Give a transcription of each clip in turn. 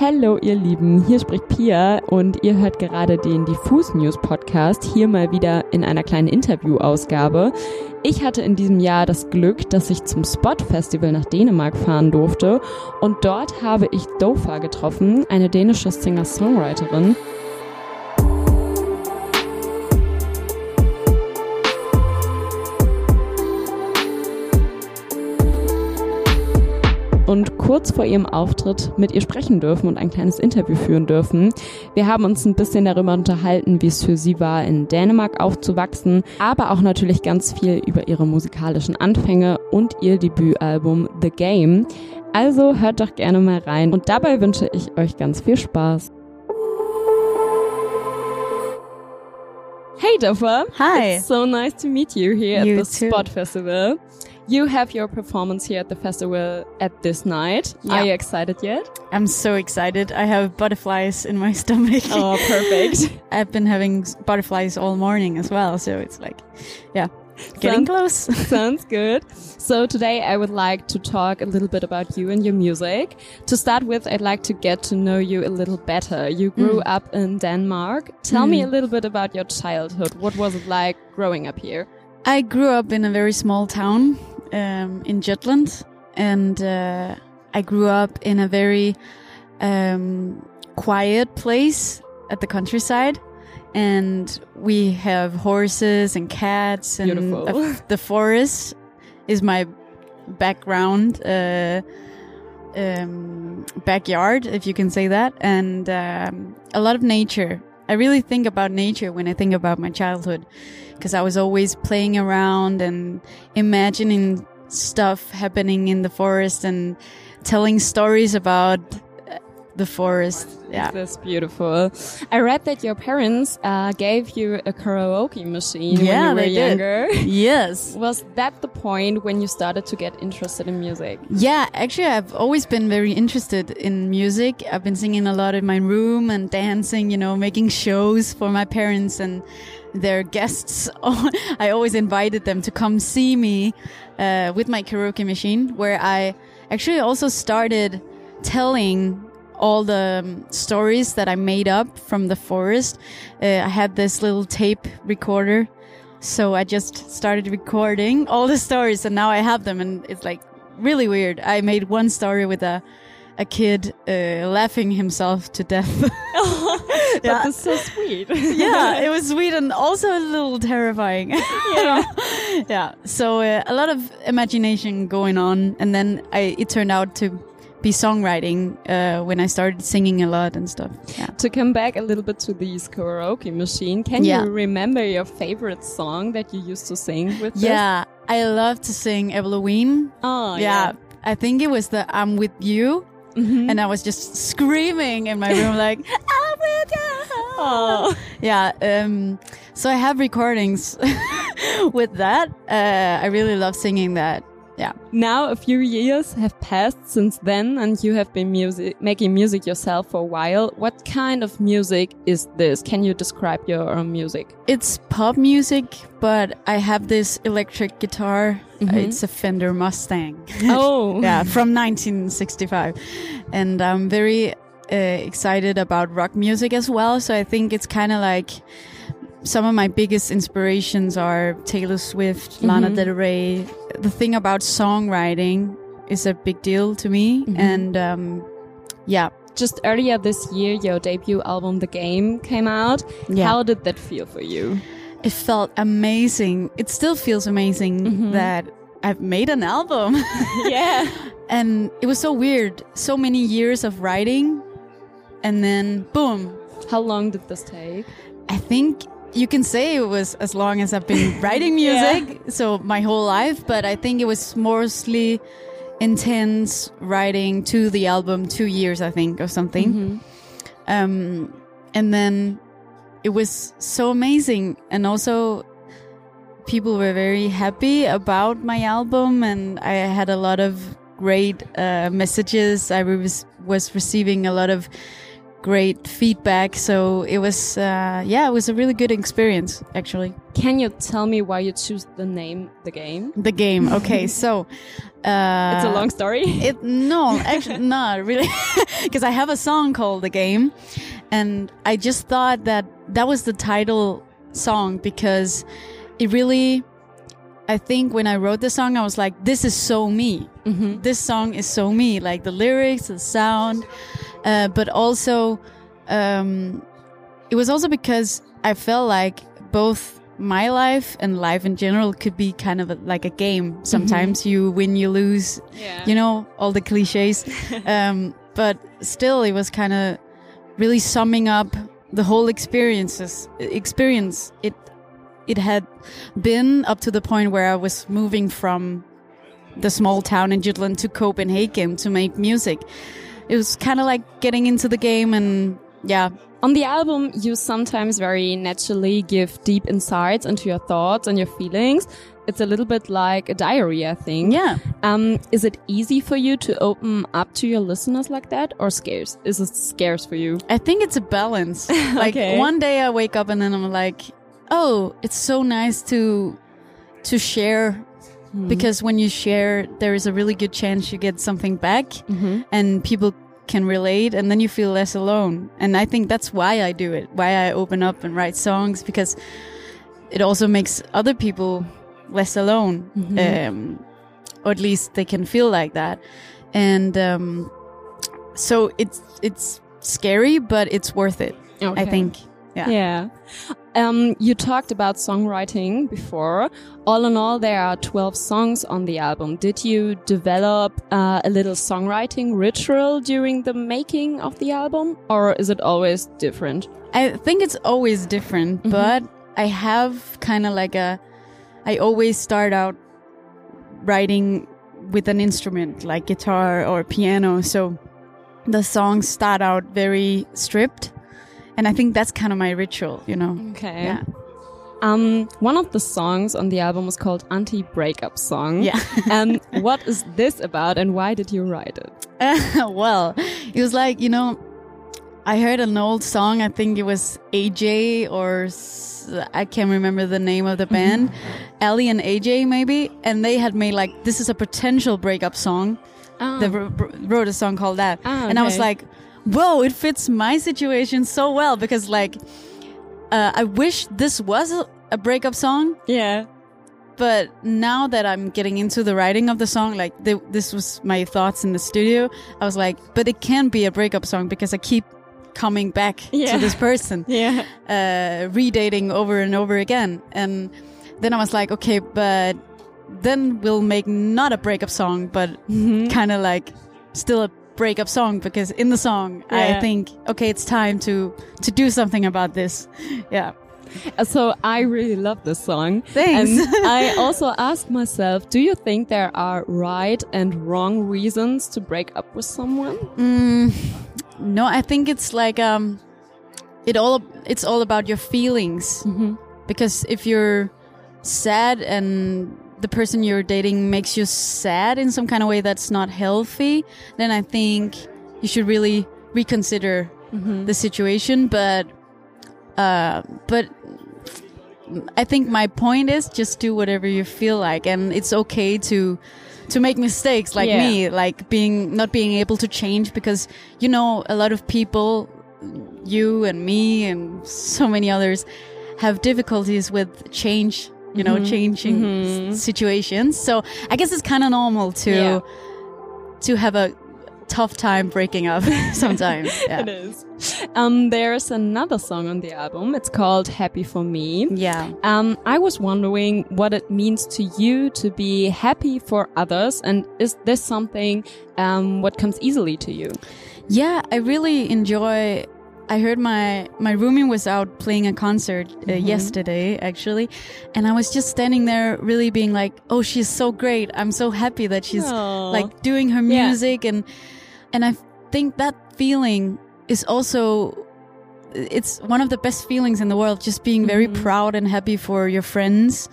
Hallo ihr Lieben, hier spricht Pia und ihr hört gerade den Diffus News Podcast, hier mal wieder in einer kleinen Interviewausgabe. Ich hatte in diesem Jahr das Glück, dass ich zum Spot Festival nach Dänemark fahren durfte und dort habe ich Dofa getroffen, eine dänische Singer-Songwriterin. Und kurz vor ihrem Auftritt mit ihr sprechen dürfen und ein kleines Interview führen dürfen. Wir haben uns ein bisschen darüber unterhalten, wie es für sie war, in Dänemark aufzuwachsen, aber auch natürlich ganz viel über ihre musikalischen Anfänge und ihr Debütalbum The Game. Also hört doch gerne mal rein und dabei wünsche ich euch ganz viel Spaß. Hey Doffer. Hi. It's so nice to meet you here You at the too. Spot Festival. You have your performance here at the festival at this night. Yeah. Are you excited yet? I'm so excited. I have butterflies in my stomach. Oh, perfect. I've been having butterflies all morning as well, so it's like, yeah, getting Sounds- close. Sounds good. So today I would like to talk a little bit about you and your music. To start with, I'd like to get to know you a little better. You grew Mm. up in Denmark. Tell me a little bit about your childhood. What was it like growing up here? I grew up in a very small town um, in Jutland, and uh, I grew up in a very um, quiet place at the countryside. And we have horses and cats, and a- the forest is my background, uh, um, backyard, if you can say that, and um, a lot of nature. I really think about nature when I think about my childhood because I was always playing around and imagining stuff happening in the forest and telling stories about the forest. Yeah. That's beautiful. I read that your parents uh, gave you a karaoke machine Yeah, when you were they did. younger. Yes. Was that the point when you started to get interested in music? Yeah, actually, I've always been very interested in music. I've been singing a lot in my room and dancing, you know, making shows for my parents and their guests. I always invited them to come see me uh, with my karaoke machine, where I actually also started telling all the um, stories that I made up from the forest. Uh, I had this little tape recorder. So I just started recording all the stories and now I have them and it's like really weird. I made one story with a a kid uh, laughing himself to death. Yeah. that's so sweet. yeah, it was sweet and also a little terrifying. Yeah. yeah. So uh, a lot of imagination going on, and then I, it turned out to be songwriting uh, when I started singing a lot and stuff. Yeah. to come back a little bit to this karaoke machine, can Yeah. you remember your favorite song that you used to sing with this? Yeah, I love to sing Avril. Oh, yeah. I think it was the I'm with you. Mhm. And I was just screaming in my room like I'm with you. Oh. Yeah. Um, so I have recordings with that. Uh, I really love singing that. Yeah. Now a few years have passed since then and you have been music making music yourself for a while. What kind of music is this? Can you describe your own music? It's pop music, but I have this electric guitar. Mhm. It's a Fender Mustang. Oh. yeah, from 1965. And I'm very uh, excited about rock music as well. So I think it's kind of like some of my biggest inspirations are Taylor Swift, Lana Mhm. Del Rey. The thing about songwriting is a big deal to me. Mhm. And um, yeah, Just earlier this year, your debut album, The Game, came out. Yeah. How did that feel for you? it felt amazing. It still feels amazing Mhm. that I've made an album. yeah. and it was so weird. So many years of writing. And then boom, How long did this take? I think you can say it was as long as I've been writing music, so my whole life, but I think it was mostly intense writing to the album, two years, I think, or something. Mhm. Um, and then it was so amazing. And also, people were very happy about my album, and I had a lot of great uh, messages. I was, was receiving a lot of great feedback. So it was, uh, yeah, it was a really good experience, actually. Can you tell me why you choose the name The Game? The game. Okay, so uh, it's a long story. It no, actually not really, because I have a song called The Game, and I just thought that that was the title song because it really. I think when I wrote the song, I was like, "This is so me. Mm-hmm. This song is so me. Like the lyrics, the sound, uh, but also, um, it was also because I felt like both my life and life in general could be kind of a, like a game. Sometimes you win, you lose, Yeah. you know, all the cliches. um, but still, it was kind of really summing up the whole experiences experience. It it had been up to the point where I was moving from the small town in Jutland to Copenhagen to make music. It was kind of like getting into the game and yeah, On the album, you sometimes very naturally give deep insights into your thoughts and your feelings. It's a little bit like a diary, I think. yeah. Um, is it easy for you to open up to your listeners like that, or scarce? Is it scarce for you? I think it's a balance. like Okay. one day I wake up and then I'm like, oh, it's so nice to to share because when you share, there is a really good chance you get something back Mm-hmm. and people can relate and then you feel less alone. And I think that's why I do it, why I open up and write songs because it also makes other people less alone. Um, or at least they can feel like that. And um, so it's it's scary, but it's worth it. I think. Yeah. Yeah. Um, you talked about songwriting before. All in all, there are 12 songs on the album. Did you develop uh, a little songwriting ritual during the making of the album, or is it always different? I think it's always different, but I have kind of like a. I always start out writing with an instrument like guitar or piano, so the songs start out very stripped, and I think that's kind of my ritual, you know. Okay. Yeah. Um, one of the songs on the album was called Anti-Breakup Song. Yeah. um, what is this about, and why did you write it? well, it was like, you know, I heard an old song. I think it was AJ or I can't remember the name of the band. Aly and AJ, maybe. And they had made like, this is a potential breakup song. Oh. They wr- wr- wrote a song called that. Ah, And I was like, whoa, it fits my situation so well because, like, uh, I wish this was a, a breakup song yeah. but now that I'm getting into the writing of the song, like th- this was my thoughts in the studio, I was like, but it can be a breakup song because I keep coming back Yeah. to this person, Yeah. uh, redating over and over again. And then I was like, okay, but then we'll make not a breakup song, but kind of like still a breakup song because in the song Yeah. I think okay it's time to to do something about this yeah Uh, So I really love this song. Thanks. And I also asked myself, do you think there are right and wrong reasons to break up with someone? Mm, no, I think it's like um, it all. It's all about your feelings. Because if you're sad and the person you're dating makes you sad in some kind of way that's not healthy, then I think you should really reconsider the situation. But, uh, but I think my point is just do whatever you feel like, and it's okay to to make mistakes like Yeah. me, like being not being able to change because you know a lot of people, you and me and so many others, have difficulties with change. You know, changing s- situations. So I guess it's kind of normal to Yeah. to have a tough time breaking up sometimes. Yeah. It is. Um, there's another song on the album. It's called Happy for Me. Yeah. Um, I was wondering what it means to you to be happy for others, and is this something um, what comes easily to you? Yeah, I really enjoy. I heard my my roomie was out playing a concert uh, yesterday actually, and I was just standing there, really being like, "Oh, she's so great! I'm so happy that she's Aw. like doing her Yeah. music," and and I think that feeling is also it's one of the best feelings in the world. Just being very proud and happy for your friends,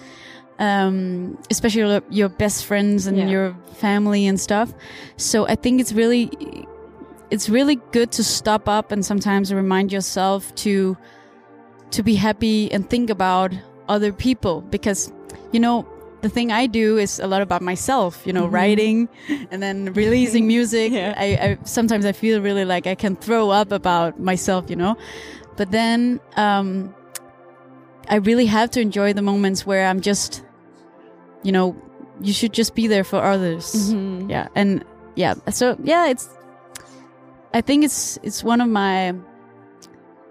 um, especially your- your best friends and Yeah. your family and stuff. So I think it's really it's really good to stop up and sometimes remind yourself to to be happy and think about other people because you know the thing I do is a lot about myself, you know, mm-hmm. writing and then releasing music. yeah. I, I, sometimes I feel really like I can throw up about myself, you know, but then um, I really have to enjoy the moments where I'm just, you know, you should just be there for others. Mm-hmm. Yeah, and yeah, so yeah, it's. I think it's it's one of my.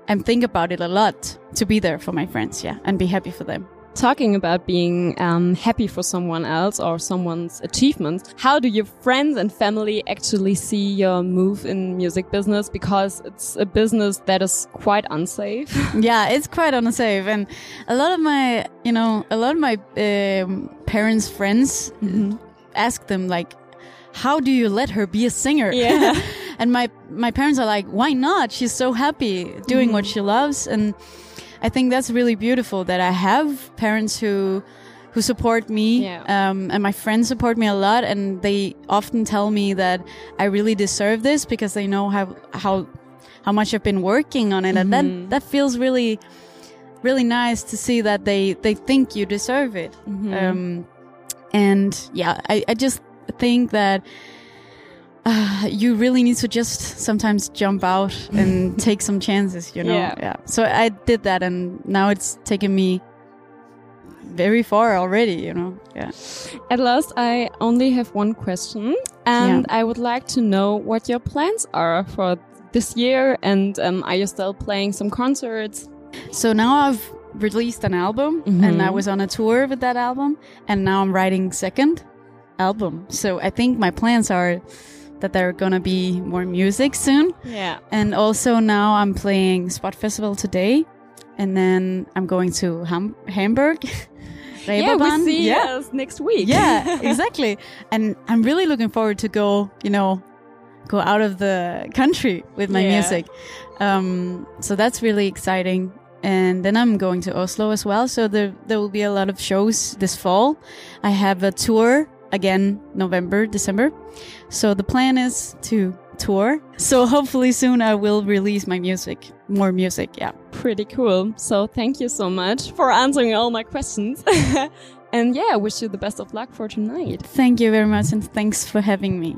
I think about it a lot to be there for my friends, yeah, and be happy for them talking about being um, happy for someone else or someone's achievements, how do your friends and family actually see your move in music business? Because it's a business that is quite unsafe. yeah, it's quite unsafe, and a lot of my, you know, a lot of my um, parents' friends mm -hmm. ask them like, "How do you let her be a singer?" Yeah. and my my parents are like, "Why not? She's so happy doing mm what she loves." And I think that's really beautiful that I have parents who who support me yeah. um, and my friends support me a lot and they often tell me that I really deserve this because they know how how how much I've been working on it mm -hmm. and that mm-hmm. that feels really really nice to see that they they think you deserve it mm -hmm. um, and yeah I, I just think that uh, you really need to just sometimes jump out and take some chances, you know? Yeah. yeah. So I did that and now it's taken me very far already, you know? Yeah. At last, I only have one question and yeah. I would like to know what your plans are for this year and um, are you still playing some concerts? So now I've released an album mm -hmm. and I was on a tour with that album and now I'm writing second album. So I think my plans are that there are gonna be more music soon. Yeah. And also now I'm playing Spot Festival today, and then I'm going to Ham- Hamburg. yeah, we see yeah. us next week. Yeah, exactly. and I'm really looking forward to go, you know, go out of the country with my yeah. music. Um, so that's really exciting. And then I'm going to Oslo as well. So there, there will be a lot of shows this fall. I have a tour again November, December. So the plan is to tour. So hopefully soon I will release my music, more music. Yeah. Pretty cool. So thank you so much for answering all my questions. and yeah, I wish you the best of luck for tonight. Thank you very much and thanks for having me.